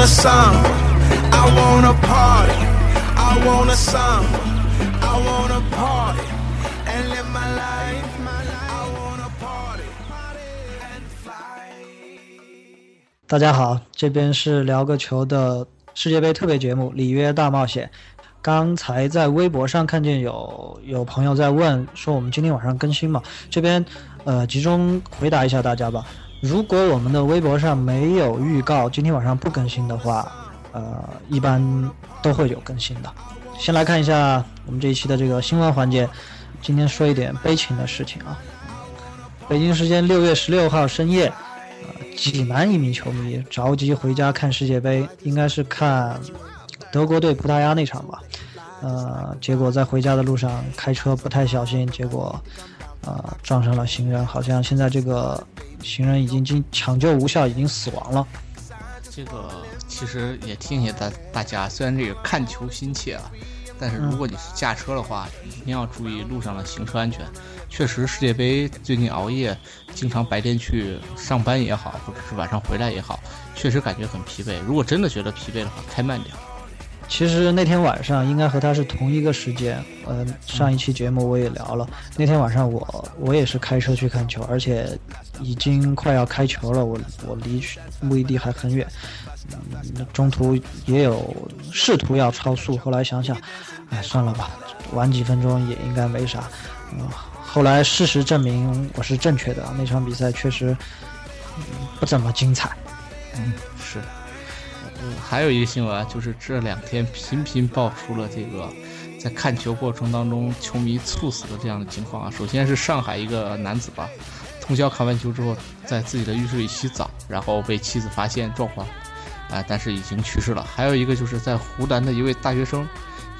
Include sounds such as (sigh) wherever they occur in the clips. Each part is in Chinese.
ahsomei wanna party, I wanna samba, I wanna party and live my life. my life i wanna party and fly. 大家好，这边是聊个球的世界杯特别节目《里约大冒险》。刚才在微博上看见有有朋友在问，说我们今天晚上更新吗？这边呃集中回答一下大家吧。如果我们的微博上没有预告今天晚上不更新的话，呃，一般都会有更新的。先来看一下我们这一期的这个新闻环节，今天说一点悲情的事情啊。北京时间六月十六号深夜，呃，济南一名球迷着急回家看世界杯，应该是看德国对葡萄牙那场吧。呃，结果在回家的路上开车不太小心，结果呃撞上了行人，好像现在这个行人已经经抢救无效，已经死亡了。这个其实也提醒大大家，虽然这个看球心切啊，但是如果你是驾车的话，一定要注意路上的行车安全。确实，世界杯最近熬夜，经常白天去上班也好，或者是晚上回来也好，确实感觉很疲惫。如果真的觉得疲惫的话，开慢点。其实那天晚上应该和他是同一个时间，呃，上一期节目我也聊了，那天晚上我我也是开车去看球，而且已经快要开球了，我我离目的地还很远，嗯，中途也有试图要超速，后来想想，哎，算了吧，晚几分钟也应该没啥，嗯，后来事实证明我是正确的，那场比赛确实、嗯不怎么精彩。嗯，还有一个新闻啊，就是这两天频频爆出了这个在看球过程当中球迷猝死的这样的情况啊。首先是上海一个男子吧，通宵看完球之后，在自己的浴室里洗澡，然后被妻子发现状况，啊，但是已经去世了。还有一个就是在湖南的一位大学生，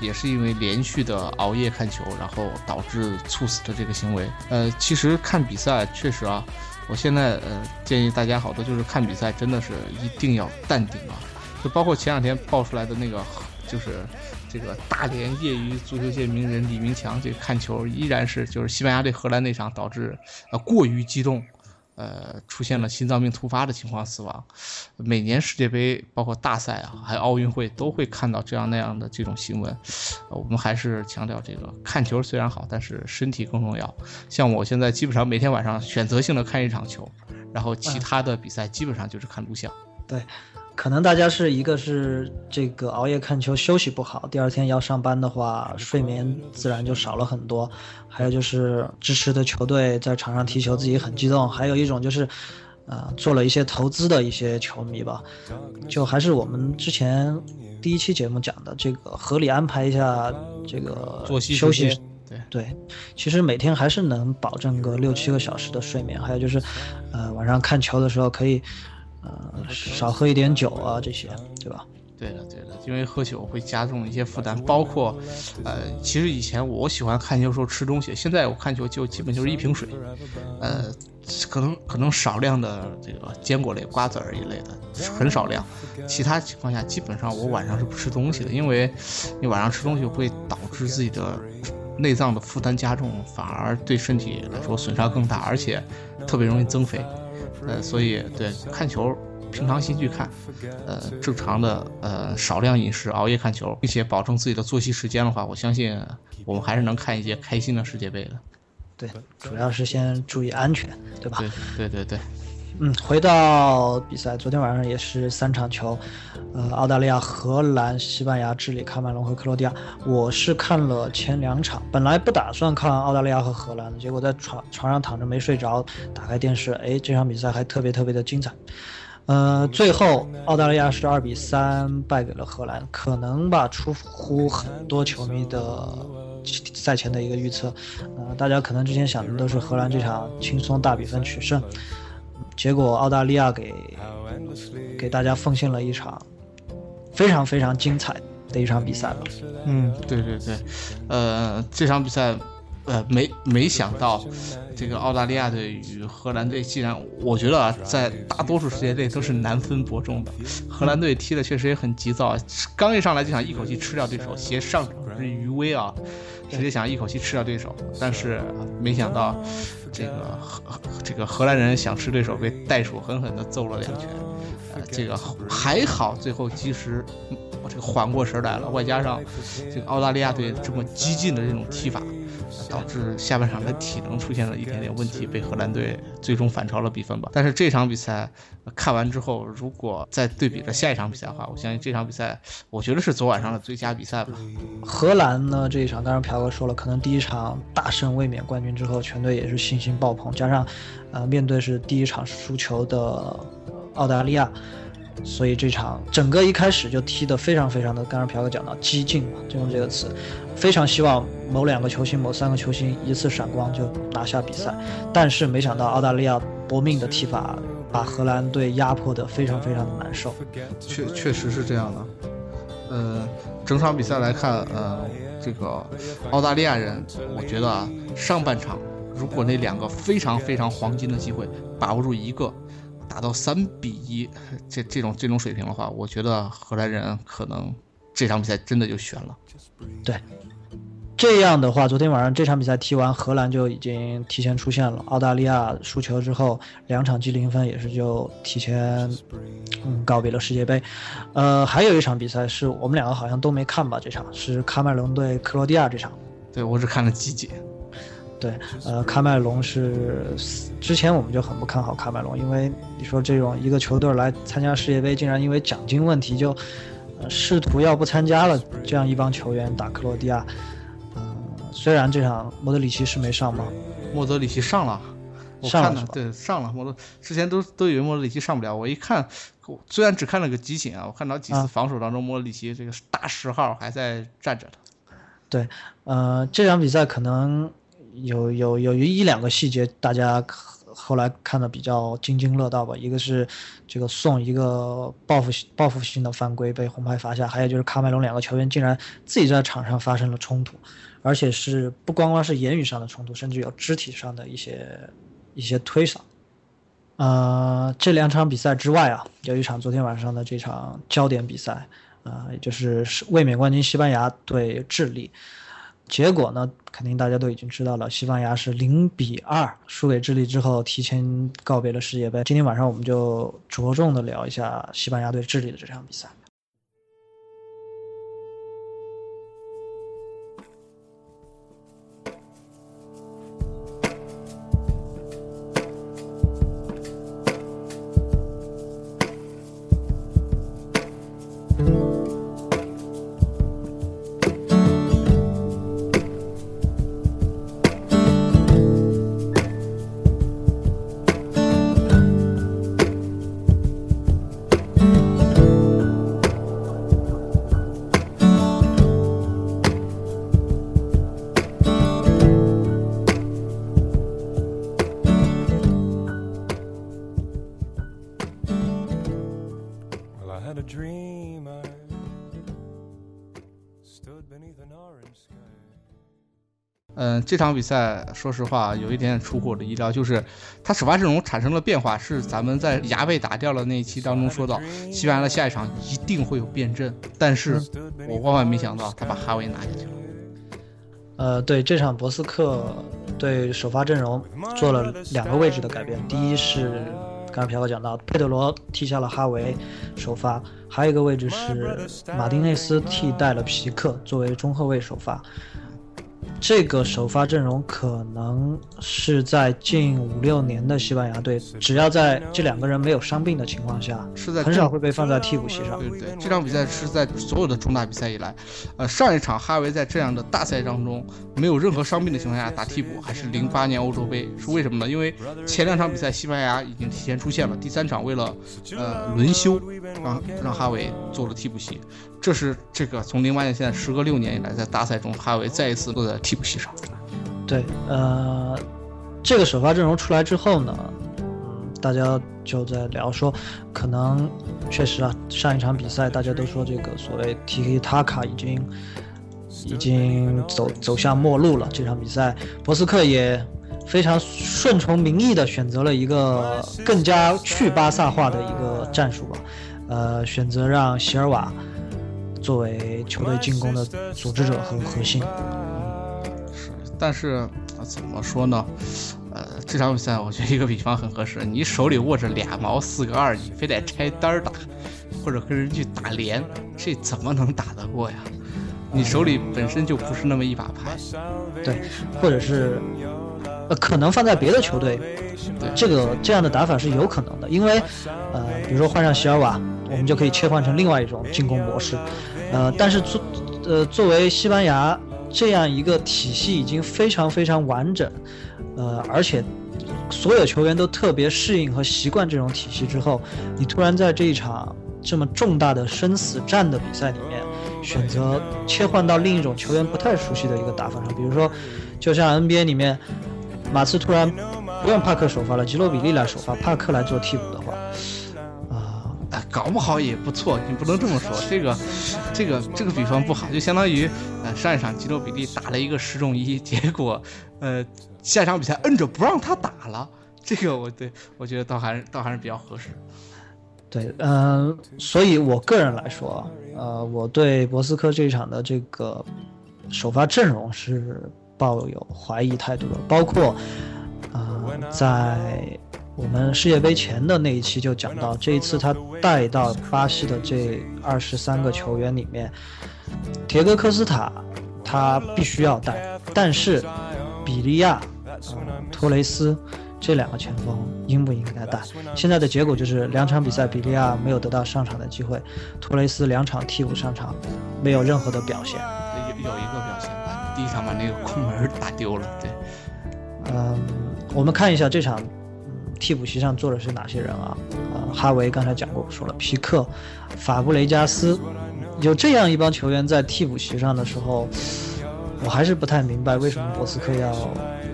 也是因为连续的熬夜看球，然后导致猝死的这个行为。呃，其实看比赛确实啊，我现在呃建议大家好多就是看比赛真的是一定要淡定啊。就包括前两天爆出来的那个，就是这个大连业余足球界名人李明强，这个看球依然是就是西班牙对荷兰那场导致呃过于激动，呃出现了心脏病突发的情况死亡。每年世界杯包括大赛啊，还有奥运会都会看到这样那样的这种新闻。呃我们还是强调这个看球虽然好，但是身体更重要。像我现在基本上每天晚上选择性的看一场球，然后其他的比赛基本上就是看录像。对，可能大家是一个是这个熬夜看球休息不好，第二天要上班的话，睡眠自然就少了很多。还有就是支持的球队在场上踢球自己很激动，还有一种就是，呃，做了一些投资的一些球迷吧，就还是我们之前第一期节目讲的这个合理安排一下这个作息休息。对对，其实每天还是能保证个六七个小时的睡眠。还有就是，呃，晚上看球的时候可以。呃，少喝一点酒啊，这些，对吧？对的，对的，因为喝酒会加重一些负担，包括，呃，其实以前我喜欢看球时候吃东西，现在我看球就基本就是一瓶水，呃，可能可能少量的这个坚果类、瓜子儿一类的，很少量，其他情况下基本上我晚上是不吃东西的，因为你晚上吃东西会导致自己的内脏的负担加重，反而对身体来说损伤更大，而且特别容易增肥。呃，所以对看球，平常心去看，呃，正常的呃少量饮食，熬夜看球，并且保证自己的作息时间的话，我相信我们还是能看一些开心的世界杯的。对，主要是先注意安全，对吧？对对对对，嗯，回到比赛，昨天晚上也是三场球，呃，澳大利亚、荷兰、西班牙、智利、喀麦隆和克罗地亚。我是看了前两场，本来不打算看澳大利亚和荷兰的，结果在床床上躺着没睡着，打开电视，哎，这场比赛还特别特别的精彩。呃，最后澳大利亚是二比三败给了荷兰，可能吧，出乎很多球迷的赛前的一个预测。呃，大家可能之前想的都是荷兰这场轻松大比分取胜，结果澳大利亚给给大家奉献了一场非常非常精彩的一场比赛吧。嗯，对对对，呃，这场比赛。呃，没没想到，这个澳大利亚队与荷兰队，既然我觉得啊，在大多数世界队都是难分伯仲的。荷兰队踢的确实也很急躁，刚一上来就想一口气吃掉对手，携上场之余威啊，直接想一口气吃掉对手，但是没想到这个荷这个荷兰人想吃对手，被袋鼠狠狠地揍了两拳。呃，这个还好，最后及时我这个缓过神来了，外加上这个澳大利亚队这么激进的这种踢法。导致下半场的体能出现了一点点问题，被荷兰队最终反超了比分吧。但是这场比赛看完之后，如果再对比着下一场比赛的话，我相信这场比赛，我觉得是昨晚上的最佳比赛吧。荷兰呢这一场，当然朴哥说了，可能第一场大胜卫冕冠军之后，全队也是信心爆棚，加上，呃，面对是第一场输球的澳大利亚。所以这场整个一开始就踢得非常非常的，刚刚朴哥讲到激进嘛，就用这个词，非常希望某两个球星、某三个球星一次闪光就拿下比赛，但是没想到澳大利亚搏命的踢法把荷兰队压迫得非常非常的难受。确确实是这样的，呃，整场比赛来看，呃，这个澳大利亚人，我觉得啊，上半场如果那两个非常非常黄金的机会把握住一个。打到三比一，这这种这种水平的话，我觉得荷兰人可能这场比赛真的就悬了。对，这样的话，昨天晚上这场比赛踢完，荷兰就已经提前出线了。澳大利亚输球之后，两场积零分，也是就提前嗯告别了世界杯。呃，还有一场比赛是我们两个好像都没看吧？这场是喀麦隆对克罗地亚这场。对，我只看了集锦。对，呃，喀麦隆是之前我们就很不看好喀麦隆，因为你说这种一个球队来参加世界杯，竟然因为奖金问题就呃试图要不参加了，这样一帮球员打克罗地亚，嗯，虽然这场莫德里奇是没上吗，莫德里奇上了，上了，对，上了，莫德之前都都以为莫德里奇上不了，我一看，虽然只看了个集锦啊，我看到几次防守当中，莫德里奇这个大十号还在站着的，对，呃，这场比赛可能。有有有一两个细节，大家后来看的比较津津乐道吧。一个是这个送一个报复报复性的犯规被红牌罚下，还有就是喀麦隆两个球员竟然自己在场上发生了冲突，而且是不光光是言语上的冲突，甚至有肢体上的一些一些推搡。呃，这两场比赛之外啊，有一场昨天晚上的这场焦点比赛，啊，也就是卫冕冠军西班牙对智利。结果呢，肯定大家都已经知道了，西班牙是零比二输给智利之后，提前告别了世界杯。今天晚上我们就着重的聊一下西班牙对智利的这场比赛。嗯，这场比赛说实话有一点点出乎我的意料，就是他首发阵容产生了变化，是咱们在牙被打掉了那一期当中说到，西班牙的下一场一定会有变阵，但是我万万没想到他把哈维拿下去了。呃，对这场博斯克对首发阵容做了两个位置的改变，第一是刚才朴哥讲到佩德罗替下了哈维首发，还有一个位置是马丁内斯替代了皮克作为中后卫首发。这个首发阵容可能是在近五六年的西班牙队，只要在这两个人没有伤病的情况下，是在很少会被放在替补席上。对对，这场比赛是在所有的重大比赛以来，呃，上一场哈维在这样的大赛当中没有任何伤病的情况下打替补，还是零八年欧洲杯，是为什么呢？因为前两场比赛西班牙已经提前出现了，第三场为了呃轮休，让让哈维做了替补席。这是这个从零八年现在时隔六年以来，在大赛中哈维再一次落在替补席上。对，呃，这个首发阵容出来之后呢，嗯，大家就在聊说，可能确实啊，上一场比赛大家都说这个所谓 Tiki Taka 已经已经走走向末路了。这场比赛，博斯克也非常顺从民意的选择了一个更加去巴萨化的一个战术吧，呃，选择让席尔瓦。作为球队进攻的组织者和核心。是，但是怎么说呢？呃，这场比赛我觉得一个比方很合适，你手里握着俩毛四个二，你非得拆单打，或者跟人去打连，这怎么能打得过呀？你手里本身就不是那么一把牌。对，或者是，呃，可能放在别的球队，对这个这样的打法是有可能的，因为，呃，比如说换上席尔瓦，我们就可以切换成另外一种进攻模式，呃，但是作，呃，作为西班牙这样一个体系已经非常非常完整，呃，而且所有球员都特别适应和习惯这种体系之后，你突然在这一场这么重大的生死战的比赛里面，选择切换到另一种球员不太熟悉的一个打法上，比如说，就像 NBA 里面，马刺突然不用帕克首发了，吉洛比利来首发，帕克来做替补的话，哎，搞不好也不错，你不能这么说。这个，这个，这个比方不好，就相当于，呃，上一场吉诺比利打了一个十中一，(laughs) 结果，呃，下场比赛摁着不让他打了。这个我对我觉得倒还是倒还是比较合适。对，嗯、所以我个人来说，呃，我对博斯科这一场的这个首发阵容是抱有怀疑态度的，包括，呃，在我们世界杯前的那一期就讲到，这一次他带到巴西的这二十三个球员里面，铁戈科斯塔他必须要带，但是比利亚、呃、托雷斯。这两个前锋应不应该带？现在的结果就是两场比赛，比利亚没有得到上场的机会，托雷斯两场替补上场，没有任何的表现。有有一个表现吧，第一场把那个空门打丢了。对，嗯，我们看一下这场，嗯，替补席上坐的是哪些人啊？呃，哈维刚才讲过，说了，皮克、法布雷加斯，有这样一帮球员在替补席上的时候，我还是不太明白为什么博斯克要。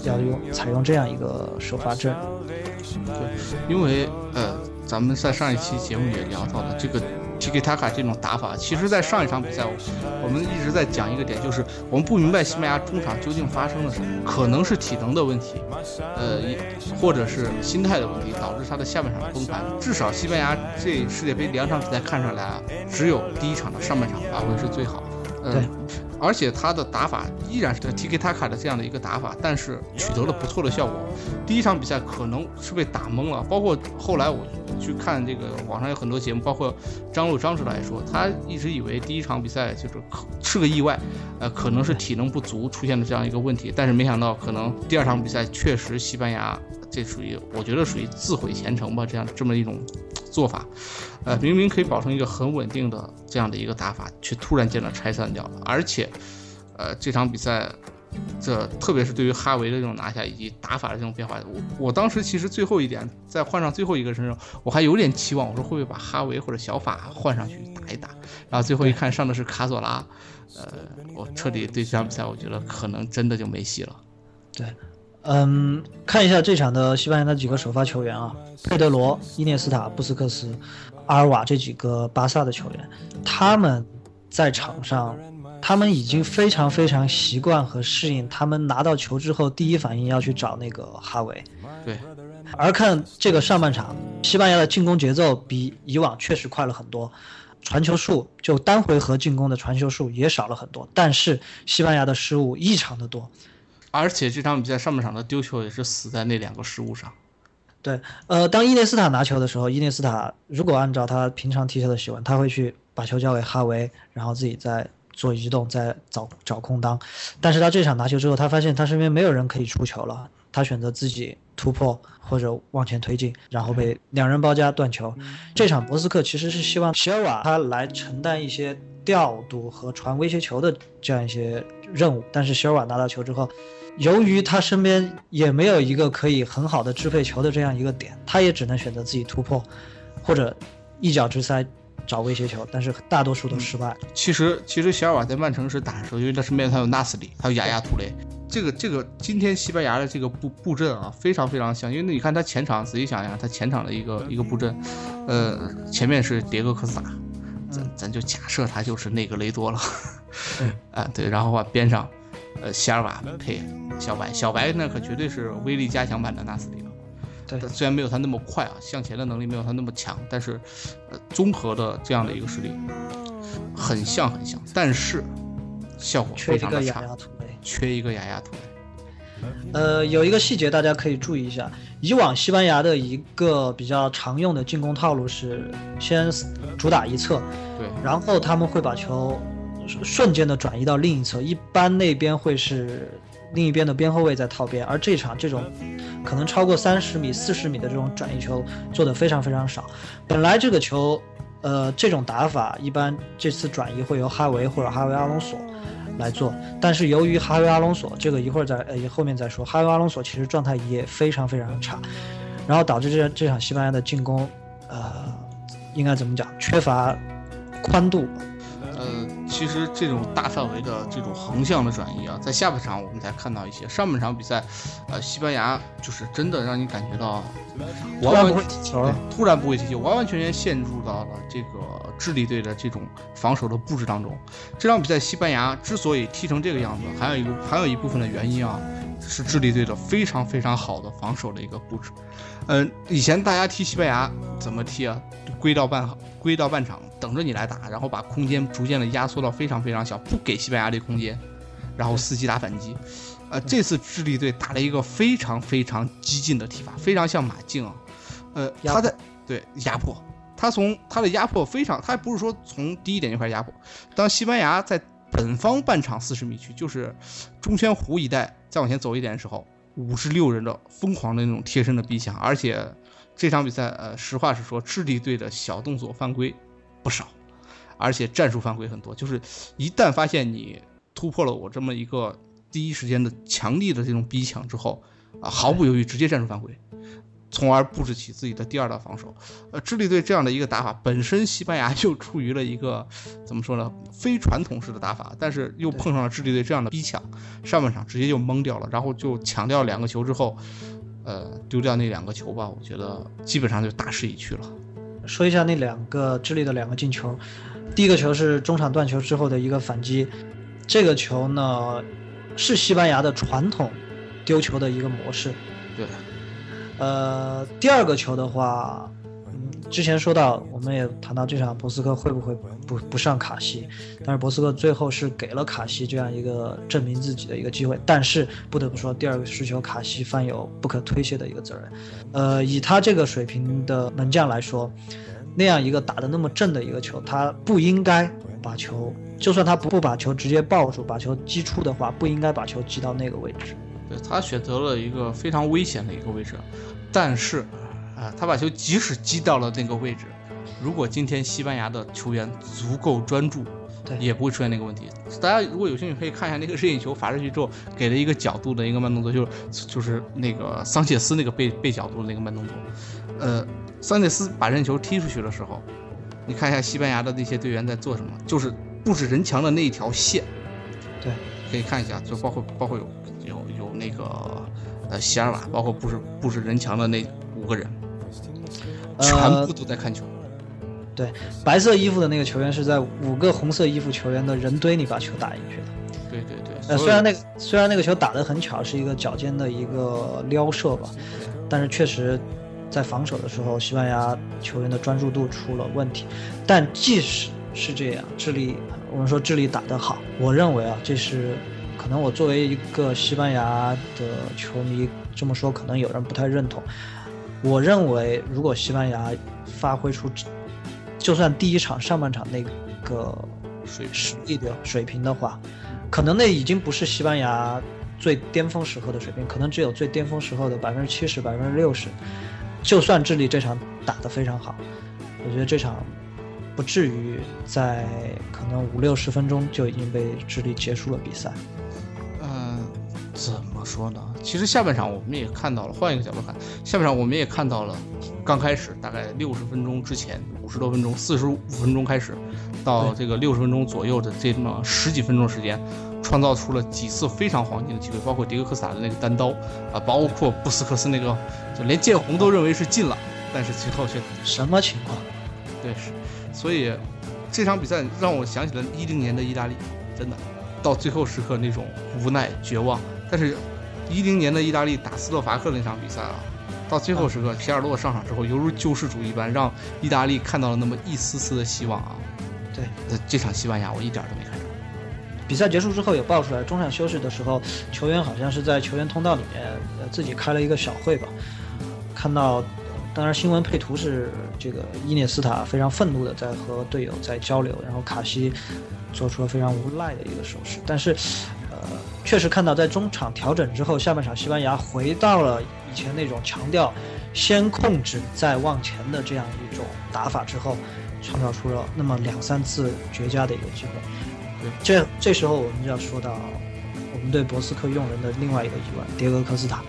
要用采用这样一个首发阵，对，因为呃，咱们在上一期节目也聊到了这个 Tiki Taka 这种打法，其实，在上一场比赛，我们一直在讲一个点，就是我们不明白西班牙中场究竟发生了什么，可能是体能的问题，呃，或者是心态的问题，导致他的下半场崩盘。至少西班牙这世界杯两场比赛看上来啊，只有第一场的上半场发挥是最好的，对。而且他的打法依然是 TK Taka 的这样的一个打法，但是取得了不错的效果。第一场比赛可能是被打懵了，包括后来我去看这个网上有很多节目，包括张璐张指导来说，他一直以为第一场比赛就是是个意外，呃，可能是体能不足出现了这样一个问题，但是没想到可能第二场比赛确实西班牙这属于我觉得属于自毁前程吧，这样这么一种做法。呃，明明可以保证一个很稳定的这样的一个打法，却突然间的拆散掉了。而且，呃，这场比赛，这特别是对于哈维的这种拿下以及打法的这种变化，我我当时其实最后一点在换上最后一个身上，我还有点期望，我说会不会把哈维或者小法换上去打一打？然后最后一看上的是卡索拉，呃，我彻底对这场比赛我觉得可能真的就没戏了。对。嗯，看一下这场的西班牙的几个首发球员啊，佩德罗、伊涅斯塔、布斯克斯、阿尔瓦这几个巴萨的球员，他们在场上，他们已经非常非常习惯和适应，他们拿到球之后第一反应要去找那个哈维。对。而看这个上半场，西班牙的进攻节奏比以往确实快了很多，传球数就单回合进攻的传球数也少了很多，但是西班牙的失误异常的多。而且这场比赛上半场的丢球也是死在那两个失误上。对，呃，当伊涅斯塔拿球的时候，伊涅斯塔如果按照他平常踢球的习惯，他会去把球交给哈维，然后自己再做移动，再找找空当。但是他这场拿球之后，他发现他身边没有人可以出球了，他选择自己突破或者往前推进，然后被两人包夹断球。这场博斯克其实是希望席尔瓦他来承担一些调度和传威胁球的这样一些任务，但是席尔瓦拿到球之后。由于他身边也没有一个可以很好的支配球的这样一个点，他也只能选择自己突破，或者一脚直塞找威胁球，但是大多数都失败。其实，其实小尔瓦在曼城时打的时候，因为他身边他有纳斯里，还有雅亚图雷，这个这个今天西班牙的这个布布阵啊，非常非常像。因为你看他前场，仔细想一下，他前场的一个一个布阵，呃，前面是迭戈科斯塔，咱咱就假设他就是那个雷多了，(laughs) 啊对，然后啊边上。呃，席尔瓦配小白，小白那可绝对是威力加强版的纳斯里了。对，虽然没有他那么快啊，向前的能力没有他那么强，但是，呃，综合的这样的一个实力，很像很像，但是效果非常的差，个雅亚图雷。缺一个雅雅图雷。呃，有一个细节大家可以注意一下，以往西班牙的一个比较常用的进攻套路是先主打一侧，对，然后他们会把球瞬瞬间的转移到另一侧，一般那边会是另一边的边后卫在套边，而这场这种可能超过三十米、四十米的这种转移球做的非常非常少。本来这个球，呃，这种打法一般这次转移会由哈维或者哈维阿隆索来做，但是由于哈维阿隆索这个一会儿再呃后面再说，哈维阿隆索其实状态也非常非常差，然后导致这这场西班牙的进攻，呃，应该怎么讲，缺乏宽度。呃，其实这种大范围的这种横向的转移啊，在下半场我们才看到一些。上半场比赛，呃，西班牙就是真的让你感觉到完完突然不会踢球了，突然不会踢球，完完全全陷入到了这个智利队的这种防守的布置当中。这场比赛，西班牙之所以踢成这个样子，还有一个还有一部分的原因啊，是智利队的非常非常好的防守的一个布置。嗯、以前大家踢西班牙怎么踢啊？归到半归到半场，等着你来打，然后把空间逐渐的压缩到非常非常小，不给西班牙这空间，然后伺机打反击。呃，这次智利队打了一个非常非常激进的踢法，非常像马竞啊。呃，他在对压迫，他从他的压迫非常，他不是说从第一点就开始压迫。当西班牙在本方半场四十米区，就是中圈弧一带再往前走一点的时候，五十六人的疯狂的那种贴身的逼抢，而且这场比赛，呃，实话实说，智利队的小动作犯规不少，而且战术犯规很多，就是一旦发现你突破了我这么一个第一时间的强力的这种逼抢之后，啊，毫不犹豫直接战术犯规。从而布置起自己的第二道防守。呃，智利队这样的一个打法，本身西班牙 (laughs) 就处于了一个怎么说呢，非传统式的打法，但是又碰上了智利队这样的逼抢，上半场直接就懵掉了，然后就抢掉两个球之后，呃，丢掉那两个球吧，我觉得基本上就大势已去了。说一下那两个智利的两个进球，第一个球是中场断球之后的一个反击，这个球呢是西班牙的传统丢球的一个模式。对，呃，第二个球的话，嗯，之前说到我们也谈到这场博斯克会不会不不上卡西，但是博斯克最后是给了卡西这样一个证明自己的一个机会，但是不得不说，第二个失球卡西犯有不可推卸的一个责任。呃，以他这个水平的门将来说，那样一个打得那么正的一个球，他不应该把球，就算他不不把球直接抱住，把球击出的话，不应该把球击到那个位置。对他选择了一个非常危险的一个位置，但是，啊、他把球即使击到了那个位置，如果今天西班牙的球员足够专注，对也不会出现那个问题。大家如果有兴趣，可以看一下那个任意球罚出去之后给了一个角度的一个慢动作，就是就是那个桑切斯那个背背角度的那个慢动作。呃，桑切斯把任意球踢出去的时候，你看一下西班牙的那些队员在做什么，就是布置人墙的那一条线。对，可以看一下，就包括包括有有有那个呃席尔瓦，包括布置布置人墙的那五个人，全呃部，都在看球。对，白色衣服的那个球员是在五个红色衣服球员的人堆里把球打进去的。对对对，呃，虽然那个虽然那个球打得很巧，是一个脚尖的一个撩射吧，但是确实，在防守的时候，西班牙球员的专注度出了问题。但即使是这样，智利我们说智利打得好，我认为啊，这是可能我作为一个西班牙的球迷这么说，可能有人不太认同。我认为，如果西班牙发挥出，就算第一场上半场那个水平实力的水平的话，可能那已经不是西班牙最巅峰时候的水平，可能只有最巅峰时候的百分之七十、百分之六十。就算智利这场打得非常好，我觉得这场不至于在可能五六十分钟就已经被智利结束了比赛。嗯，怎么说呢？其实下半场我们也看到了，换一个角度看，下半场我们也看到了，刚开始大概六十分钟之前，五十多分钟，四十五分钟开始，到这个六十分钟左右的这么十几分钟时间，创造出了几次非常黄金的机会，包括迪戈科斯塔的那个单刀啊，包括布斯克斯那个，就连建红都认为是进了，但是最后却什么情况？对，是，所以这场比赛让我想起了一零年的意大利，真的，到最后时刻那种无奈绝望。但是，一零年的意大利打斯洛伐克那场比赛啊，到最后时刻，皮尔洛上场之后，犹如救世主一般，让意大利看到了那么一丝丝的希望啊。对，那这场西班牙我一点儿都没看着。比赛结束之后也爆出来，中场休息的时候，球员好像是在球员通道里面呃自己开了一个小会吧，看到，当然新闻配图是这个伊涅斯塔非常愤怒的在和队友在交流，然后卡西做出了非常无赖的一个手势，但是，呃，确实看到在中场调整之后，下半场西班牙回到了以前那种强调先控制再往前的这样一种打法之后，创造出了那么两三次绝佳的一个机会。这这时候我们就要说到我们对博斯克用人的另外一个疑问，迭戈科斯塔。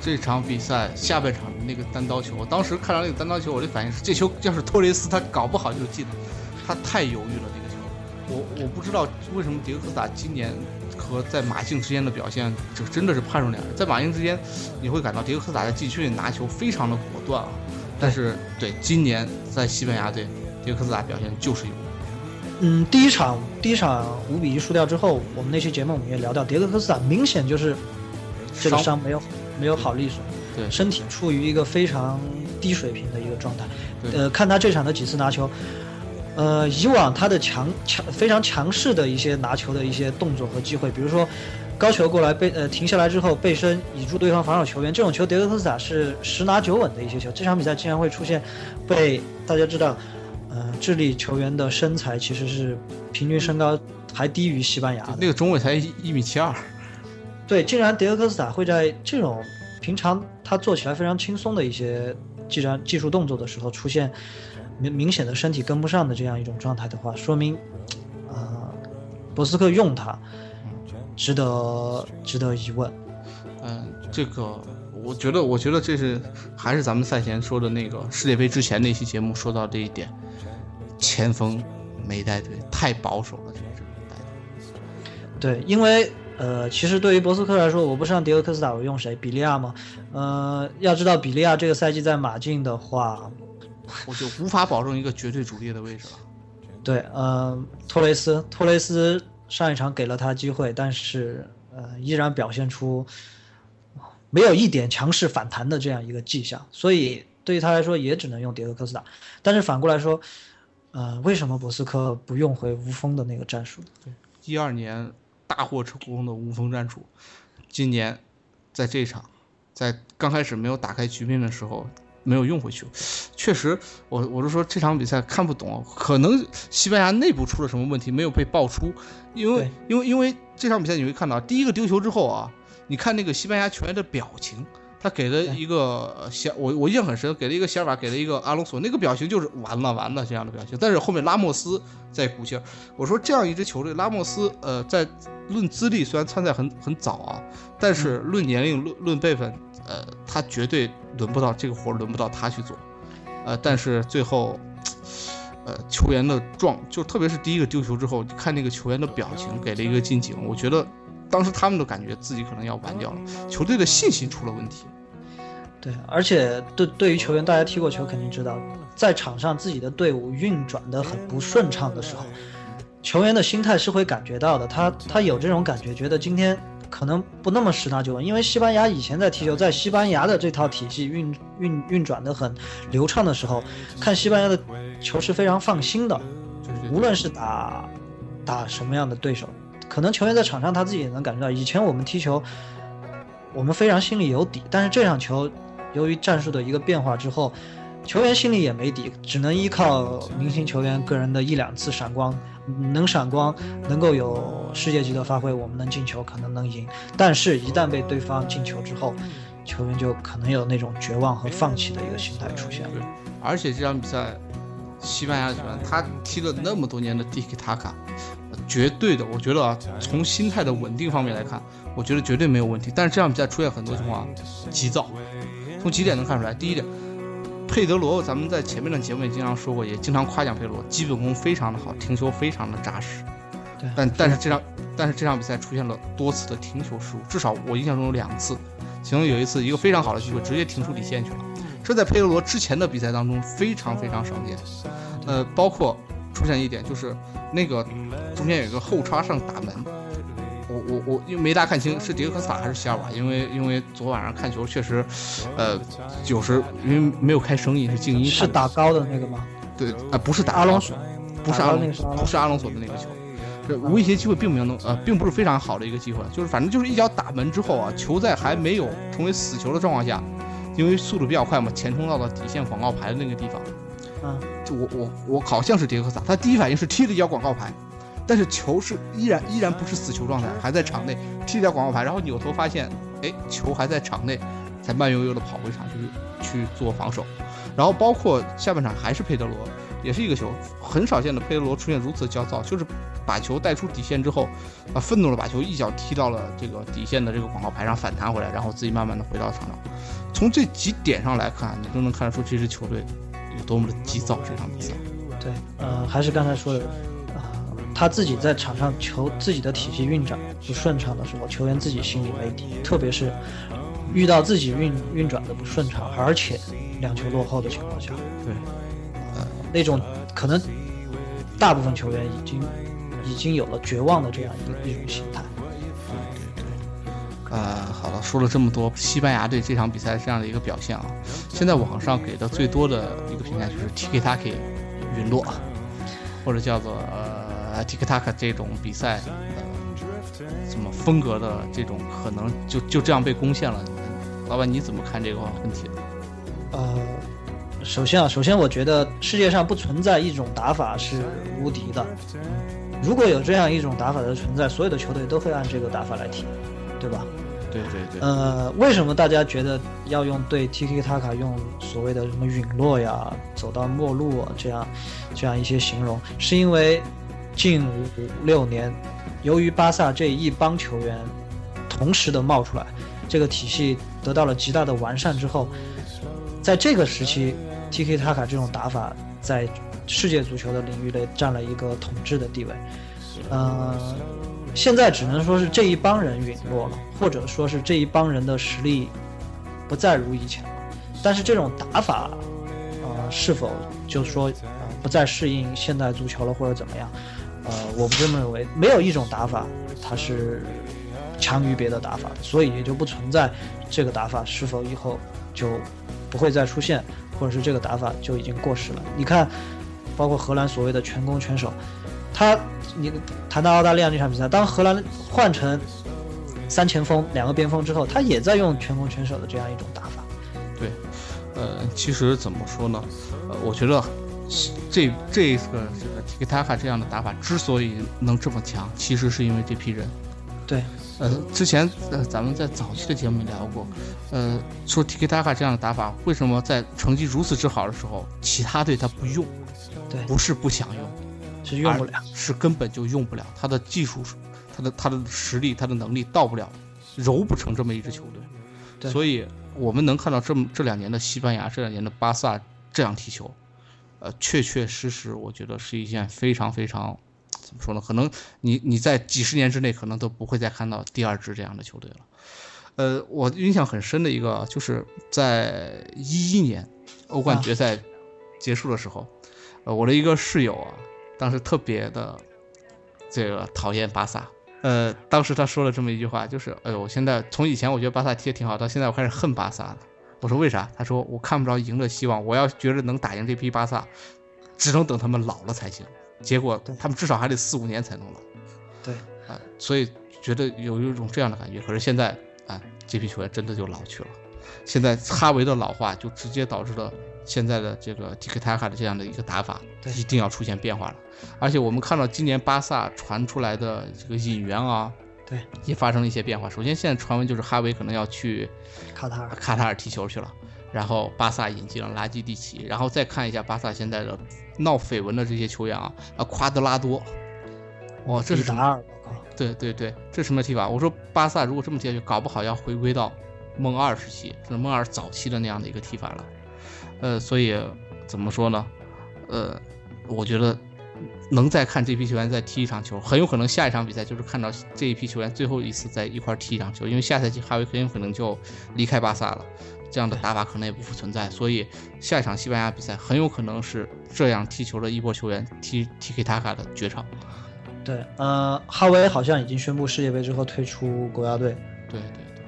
这场比赛下半场的那个单刀球，我当时看到那个单刀球，我的反应是，这球要是托雷斯他搞不好就进了，他太犹豫了那个球。我我不知道为什么迭戈科斯塔今年和在马竞之间的表现，这真的是判若两人。在马竞之间，你会感到迭戈科斯塔在禁区里拿球非常的果断啊，但是对今年在西班牙队，迭戈科斯塔表现就是有。嗯，第一场第一场五比一输掉之后，我们那期节目我们也聊到，迭戈科斯塔明显就是这个伤没有没有好利索，对，身体处于一个非常低水平的一个状态。对呃，看他这场的几次拿球，呃，以往他的强强非常强势的一些拿球的一些动作和机会，比如说高球过来背呃停下来之后背身倚住对方防守球员，这种球迭戈科斯塔是十拿九稳的一些球。这场比赛竟然会出现被大家知道。呃，智利球员的身材其实是平均身高还低于西班牙的，那个中卫才一一米七二。对，竟然迭戈科斯塔会在这种平常他做起来非常轻松的一些技战技术动作的时候出现明明显的身体跟不上的这样一种状态的话，说明，呃，博斯克用他值得值得疑问。嗯，这个我觉得，我觉得这是还是咱们赛前说的那个世界杯之前那期节目说到这一点。前锋没带队，太保守了，这个这种带队。对，因为呃，其实对于博斯克来说，我不是让迭戈科斯塔，我用谁？比利亚吗？呃，要知道比利亚这个赛季在马竞的话，我就无法保证一个绝对主力的位置了。(laughs) 对，呃，托雷斯，托雷斯上一场给了他机会，但是呃，依然表现出没有一点强势反弹的这样一个迹象，所以对于他来说，也只能用迭戈科斯塔。但是反过来说。呃，为什么博斯科不用回无锋的那个战术？对，一二年大获成功的无锋战术，今年在这场，在刚开始没有打开局面的时候没有用回去。确实，我我是说这场比赛看不懂，可能西班牙内部出了什么问题没有被爆出，因为因为因为这场比赛你会看到第一个丢球之后啊，你看那个西班牙球员的表情。他给了一个小我我印象很深，给了一个想法给了一个阿隆索，那个表情就是完了完了这样的表情。但是后面拉莫斯在鼓劲儿，我说这样一支球队，拉莫斯呃在论资历虽然参赛很很早啊，但是论年龄论论辈分，呃他绝对轮不到这个活轮不到他去做，呃但是最后，呃球员的状就特别是第一个丢球之后，看那个球员的表情，给了一个近景，我觉得当时他们都感觉自己可能要完掉了，球队的信心出了问题。对，而且对对于球员，大家踢过球肯定知道，在场上自己的队伍运转的很不顺畅的时候，球员的心态是会感觉到的。他他有这种感觉，觉得今天可能不那么十拿九稳。因为西班牙以前在踢球，在西班牙的这套体系运运运转的很流畅的时候，看西班牙的球是非常放心的。无论是打打什么样的对手，可能球员在场上他自己也能感觉到，以前我们踢球，我们非常心里有底，但是这场球。由于战术的一个变化之后，球员心里也没底，只能依靠明星球员个人的一两次闪光，能闪光，能够有世界级的发挥，我们能进球，可能能赢。但是，一旦被对方进球之后，球员就可能有那种绝望和放弃的一个心态出现了。而且这场比赛，西班牙球员他踢了那么多年的 Tiki Taka，绝对的，我觉得啊，从心态的稳定方面来看，我觉得绝对没有问题。但是这场比赛出现很多情况，急躁。从几点能看出来？第一点，佩德罗，咱们在前面的节目也经常说过，也经常夸奖佩德罗，基本功非常的好，停球非常的扎实。对，但但是这场，但是这场比赛出现了多次的停球失误，至少我印象中有两次，其中有一次一个非常好的机会，直接停出底线去了。这在佩德罗之前的比赛当中非常非常少见。呃，包括出现一点就是那个中间有一个后插上打门。我我我因为没大看清是迭戈科斯塔还是席尔瓦，因为因为昨晚上看球确实，呃，有时因为没有开声音是静音。是打高的那个吗？对，啊不是打阿隆索，不是阿隆不是阿隆索的那个球，这威胁机会并没有能呃，并不是非常好的一个机会，就是反正就是一脚打门之后啊，球在还没有成为死球的状况下，因为速度比较快嘛，前冲到了底线广告牌的那个地方，啊，就我我我好像是迪克萨，他第一反应是踢了一脚广告牌，但是球是依然依然不是死球状态，还在场内踢掉广告牌，然后扭头发现，哎，球还在场内，才慢悠悠的跑回场去去做防守，然后包括下半场还是佩德罗。也是一个球，很少见的佩德罗出现如此焦躁，就是把球带出底线之后，啊，愤怒的，把球一脚踢到了这个底线的这个广告牌上反弹回来，然后自己慢慢的回到场上。从这几点上来看，你都能看得出这支球队有多么的急躁。这场比赛，对，呃，还是刚才说的，他自己在场上球自己的体系运转不顺畅的时候，球员自己心里没底，特别是遇到自己运运转的不顺畅，而且两球落后的情况下，对。呃那种可能，大部分球员已经已经有了绝望的这样一个一种心态。对对对。呃，好了，说了这么多西班牙队这场比赛这样的一个表现啊，现在网上给的最多的一个评价就是 Tiki Taka 陨落，或者叫做呃 Tiki Taka 这种比赛呃什么风格的这种可能就就这样被攻陷了。老板你怎么看这个问题？呃。首先啊，首先我觉得世界上不存在一种打法是无敌的。如果有这样一种打法的存在，所有的球队都会按这个打法来踢，对吧？对对对。呃，为什么大家觉得要用对 Tiki Taka 用所谓的什么陨落呀、走到末路啊这样这样一些形容？是因为近五六年，由于巴萨这一帮球员同时的冒出来，这个体系得到了极大的完善之后，在这个时期。Tiki Taka 这种打法在世界足球的领域内占了一个统治的地位，呃，现在只能说是这一帮人陨落了，或者说是这一帮人的实力不再如以前了。但是这种打法，呃，是否就说不再适应现代足球了，或者怎么样？呃，我不这么认为。没有一种打法它是强于别的打法，所以也就不存在这个打法是否以后就不会再出现。或者是这个打法就已经过时了。你看，包括荷兰所谓的全攻全守，他，你谈到澳大利亚那场比赛，当荷兰换成三前锋两个边锋之后，他也在用全攻全守的这样一种打法。对，呃，其实怎么说呢？呃，我觉得这这个这个 Tiki Taka 这样的打法之所以能这么强，其实是因为这批人。对。呃，之前呃，咱们在早期的节目里聊过，呃，说 Tiki Taka 这样的打法，为什么在成绩如此之好的时候，其他队他不用？对，不是不想用，是用不了，是根本就用不了。他的技术，他的他的实力，他的能力到不了，揉不成这么一支球队。对，所以我们能看到这么这两年的西班牙，这两年的巴萨这样踢球，呃，确确实实，我觉得是一件非常非常。怎么说呢？可能你你在几十年之内可能都不会再看到第二支这样的球队了。呃，我印象很深的一个就是在一一年欧冠决赛结束的时候，呃，我的一个室友啊，当时特别的这个讨厌巴萨。呃，当时他说了这么一句话，就是哎呦，我现在从以前我觉得巴萨踢得挺好，到现在我开始恨巴萨了。我说为啥？他说我看不着赢的希望，我要觉得能打赢这批巴萨，只能等他们老了才行。结果他们至少还得四五年才能老，对啊，所以觉得有一种这样的感觉。可是现在啊，这批球员真的就老去了。现在哈维的老化就直接导致了现在的这个 Tiki Taka 的这样的一个打法一定要出现变化了。而且我们看到今年巴萨传出来的这个引援啊，对，也发生了一些变化。首先，现在传闻就是哈维可能要去卡塔尔卡塔尔踢球去了。然后巴萨引进了拉基蒂奇，然后再看一下巴萨现在的闹绯闻的这些球员啊，啊，夸德拉多，哇，这是什么？对对对，这什么踢法？我说巴萨如果这么踢下去，搞不好要回归到梦二时期，就是梦二早期的那样的一个踢法了。呃，所以怎么说呢？呃，我觉得能再看这批球员再踢一场球，很有可能下一场比赛就是看到这一批球员最后一次在一块踢一场球，因为下赛季哈维很有可能就离开巴萨了。这样的打法可能也不复存在，所以下一场西班牙比赛很有可能是这样踢球的一波球员踢踢 k 塔卡的绝唱。对，呃，哈维好像已经宣布世界杯之后退出国家队。对对对。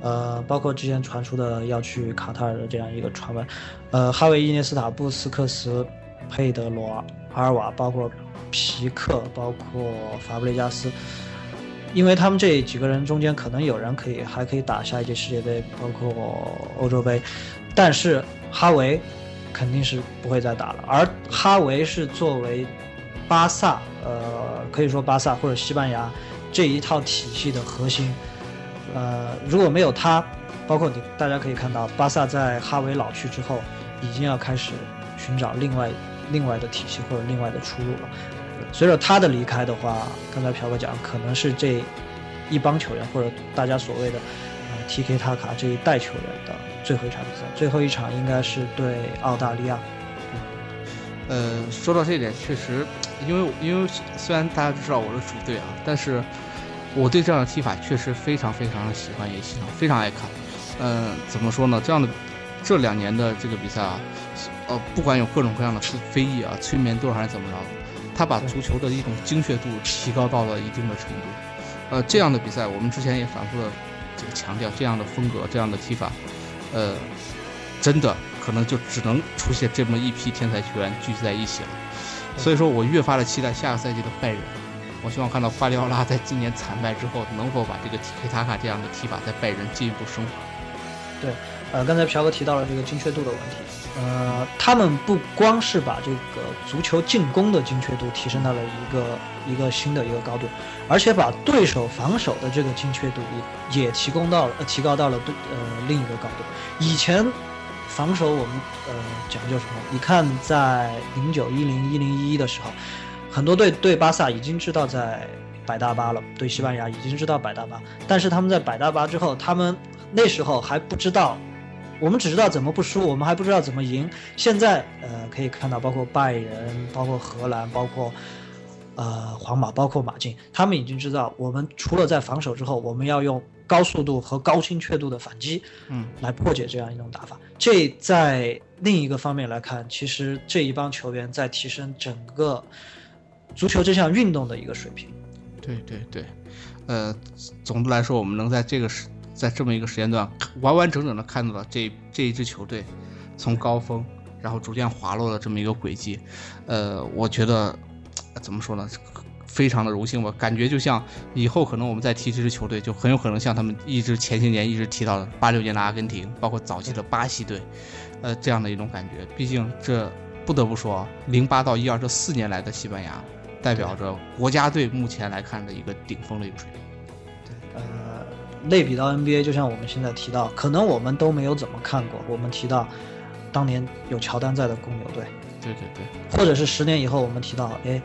呃，包括之前传出的要去卡塔尔的这样一个传闻，呃，哈维、伊涅斯塔、布斯克斯，佩德罗、阿尔瓦，包括皮克，包括法布雷加斯，因为他们这几个人中间可能有人可以还可以打下一届世界杯，包括欧洲杯，但是哈维肯定是不会再打了。而哈维是作为巴萨，呃，可以说巴萨或者西班牙这一套体系的核心，呃，如果没有他，包括你大家可以看到，巴萨在哈维老去之后，已经要开始寻找另外另外的体系或者另外的出路了。随着他的离开的话，刚才朴哥讲，可能是这一帮球员或者大家所谓的呃 TK 塔卡这一代球员的最后一场比赛，最后一场应该是对澳大利亚。呃，说到这一点，确实，因为因为虽然大家都知道我是主队啊，但是我对这样的踢法确实非常非常的喜欢，也喜欢非常爱看。嗯、怎么说呢？这样的这两年的这个比赛啊，呃，不管有各种各样的非非议啊、催眠度还是怎么着，他把足球的一种精确度提高到了一定的程度。呃，这样的比赛，我们之前也反复的这个强调，这样的风格、这样的踢法，呃，真的可能就只能出现这么一批天才球员聚集在一起了。所以说我越发的期待下个赛季的拜仁。我希望看到瓜迪奥拉在今年惨败之后，能否把这个 TK 塔卡这样的踢法在拜仁进一步升华。呃，刚才朴哥提到了这个精确度的问题。呃，他们不光是把这个足球进攻的精确度提升到了一个一个新的一个高度，而且把对手防守的这个精确度也也提供到了、呃、提高到了对呃另一个高度。以前防守我们呃讲究什么？你看在零九、一零、一零一一的时候，很多队对巴萨已经知道在摆大巴了，对西班牙已经知道摆大巴，但是他们在摆大巴之后，他们那时候还不知道，我们只知道怎么不输，我们还不知道怎么赢。现在呃可以看到，包括拜仁、包括荷兰、包括呃皇马、包括马竞，他们已经知道，我们除了在防守之后，我们要用高速度和高精确度的反击，嗯，来破解这样一种打法。这在另一个方面来看，其实这一帮球员在提升整个足球这项运动的一个水平。对对对，呃，总的来说，我们能在这个时，在这么一个时间段，完完整整的看到了这这一支球队从高峰，然后逐渐滑落的这么一个轨迹，呃，我觉得怎么说呢，非常的荣幸吧，感觉就像以后可能我们再提这支球队，就很有可能像他们一直前些年一直提到的八六年的阿根廷，包括早期的巴西队，呃，这样的一种感觉。毕竟这不得不说，零八到一二这四年来的西班牙。代表着国家队目前来看的一个顶峰的一个水平。对呃，类比到 NBA，就像我们现在提到，可能我们都没有怎么看过。我们提到当年有乔丹在的公牛队，对对对，或者是十年以后我们提到，哎，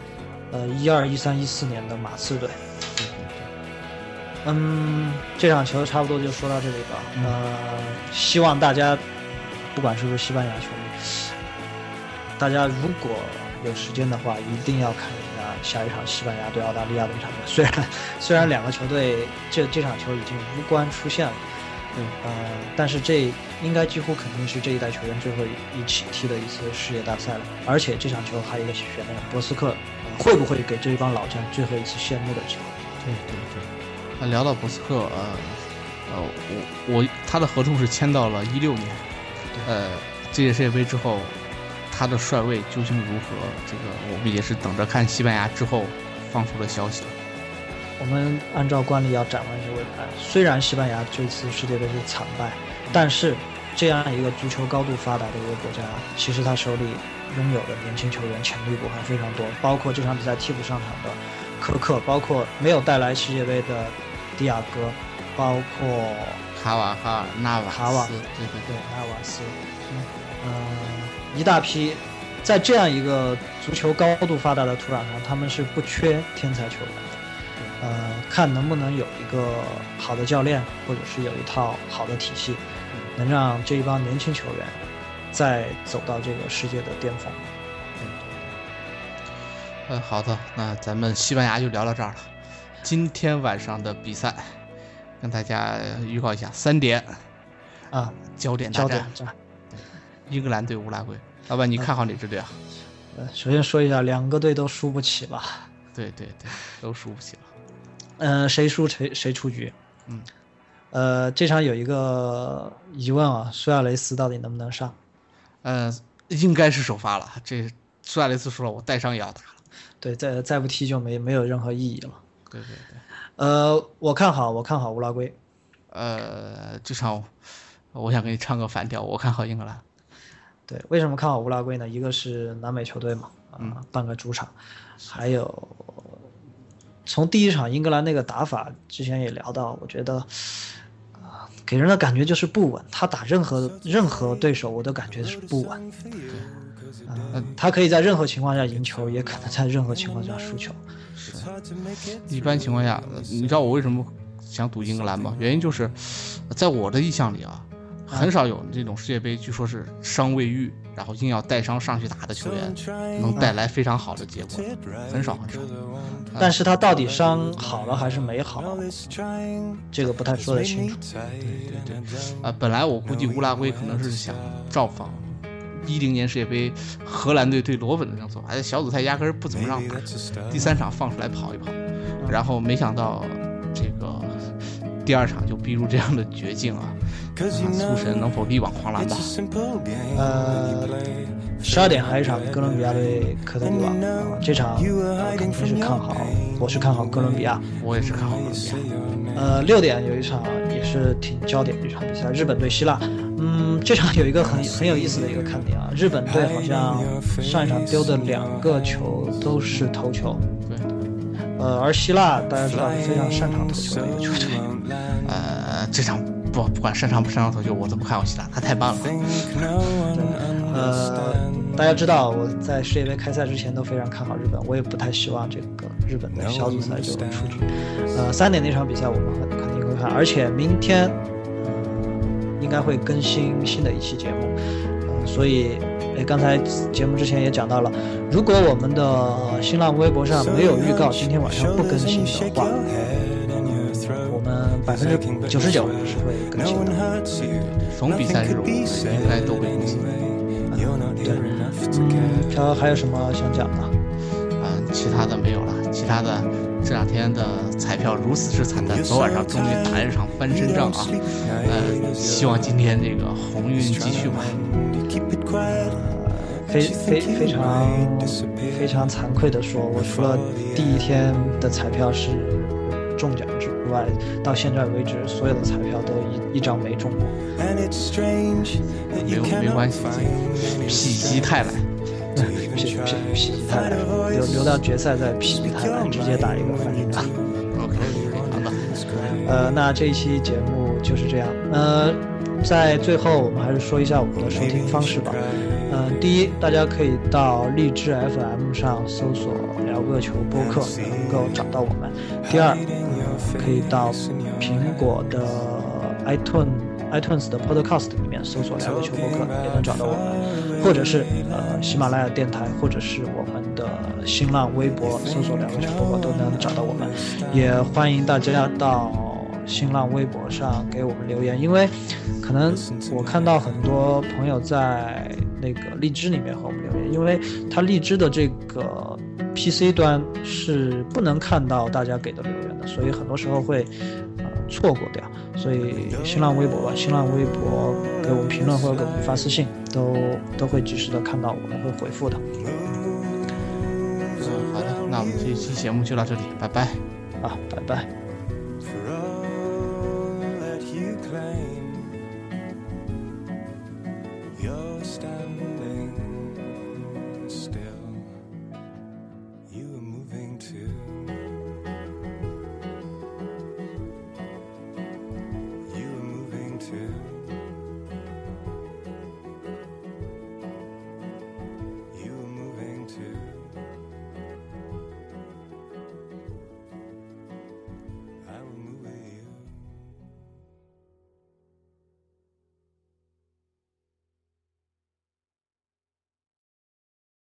呃，一二、一三、一四年的马刺队。对对对，嗯，这场球差不多就说到这里吧。呃，希望大家不管是不是西班牙球迷，大家如果有时间的话，一定要看一下下一场西班牙对澳大利亚的一场比赛。虽然虽然两个球队这这场球已经无关出现了，嗯呃，但是这应该几乎肯定是这一代球员最后一起踢的一次世界大赛了。而且这场球还有一个悬念，博斯克、呃会不会给这一帮老将最后一次谢幕的机会？对对对。那聊到博斯克，呃呃，我我他的合同是签到了一六年，呃，这届世界杯之后。他的帅位究竟如何？这个我们也是等着看西班牙之后放出的消息。我们按照惯例要展望一下未来。虽然西班牙这次世界杯是惨败，但是这样一个足球高度发达的一个国家，其实他手里拥有的年轻球员潜力股还非常多，包括这场比赛替补上场的科克，包括没有带来世界杯的迪亚哥，包括卡瓦哈尔、纳瓦卡瓦斯，对对对纳瓦斯，嗯。一大批，在这样一个足球高度发达的土壤上，他们是不缺天才球员的。呃，看能不能有一个好的教练，或者是有一套好的体系，能让这一帮年轻球员再走到这个世界的巅峰。嗯，好的，那咱们西班牙就聊到这儿了。今天晚上的比赛，跟大家预告一下，三点啊，焦点大焦点战。英格兰对乌拉圭，老板，你看好哪支队啊？呃，首先说一下，两个队都输不起吧？对对对，都输不起了。呃，谁输谁谁出局。嗯。呃，这场有一个疑问啊，苏亚雷斯到底能不能上？呃，应该是首发了。这苏亚雷斯说了，我带伤也要打了。对，再再不踢就没没有任何意义了。对对对，呃，我看好，我看好乌拉圭。呃，这场我想给你唱个反调，我看好英格兰。对，为什么看好乌拉圭呢？一个是南美球队嘛，啊、嗯半个主场，还有从第一场英格兰那个打法，之前也聊到，我觉得啊、给人的感觉就是不稳。他打任何任何对手，我都感觉是不稳。啊、他可以在任何情况下赢球，也可能在任何情况下输球。一般情况下，呃你知道我为什么想赌英格兰吗？原因就是，在我的印象里啊，很少有这种世界杯，据说是伤未愈，然后硬要带伤上去打的球员，能带来非常好的结果，很少很少。但是他到底伤好了还是没好，这个不太说得清楚。对对对啊、本来我估计乌拉圭可能是想造访一零年世界杯荷兰队对罗本的这种做法，哎，小组赛压根儿不怎么让打，第三场放出来跑一跑，然后没想到这个第二场就逼入这样的绝境啊！啊苏神能否力挽狂澜吧？呃，十二点还有一场哥伦比亚对科特迪瓦，啊这场呃肯定是看好，我是看好哥伦比亚。我也是看好哥伦比亚。呃，六点有一场也是挺焦点的一场比赛，日本对希腊。嗯，这场有一个很 (laughs) 很有意思的一个看点啊，日本队好像上一场丢的两个球都是头球，对，呃，而希腊大家知道是非常擅长头球的一个球队。呃，这场不不管擅长不擅长投球，我都不看好希腊，他太棒了。呃，大家知道我在世界杯开赛之前都非常看好日本，我也不太希望这个日本的小组赛就出局。呃，三点那场比赛我们很肯定会看，而且明天呃应该会更新新的一期节目，呃、所以哎刚才节目之前也讲到了，如果我们的新浪微博上没有预告今天晚上不更新的话，百分之九十九是会更新的。逢比赛日我们应该都会更新。对，嗯，然后还有什么想讲的？嗯、其他的没有了。其他的这两天的彩票如此之惨淡，昨晚上终于打了一场翻身仗啊！呃，希望今天这个鸿运继续吧。非非非常非常惭愧的说，我除了第一天的彩票是中奖之外，到现在为止所有的彩票都一一张没中过。没有没关系，否极泰来。否否否极泰来，留留到决赛再否极泰来，直接打一个翻身仗。OK，好的。呃，那这一期节目就是这样。呃，在最后我们还是说一下我们的收听方式吧。嗯、第一，大家可以到荔枝 FM 上搜索“聊个球播客”，能够找到我们。第二，呃可以到苹果的 iTunes iTunes 的 Podcast 里面搜索“两个球播客”，也能找到我们。或者是呃喜马拉雅电台，或者是我们的新浪微博搜索“两个球播客”都能找到我们。也欢迎大家到新浪微博上给我们留言，因为可能我看到很多朋友在那个荔枝里面和我们留言，因为它荔枝的这个 PC 端是不能看到大家给的留言，所以很多时候会呃错过掉。所以新浪微博吧，新浪微博给我们评论或者给我们发私信，都都会及时的看到，我们会回复的。嗯，好的，那我们这一期节目就到这里，拜拜。啊，拜拜。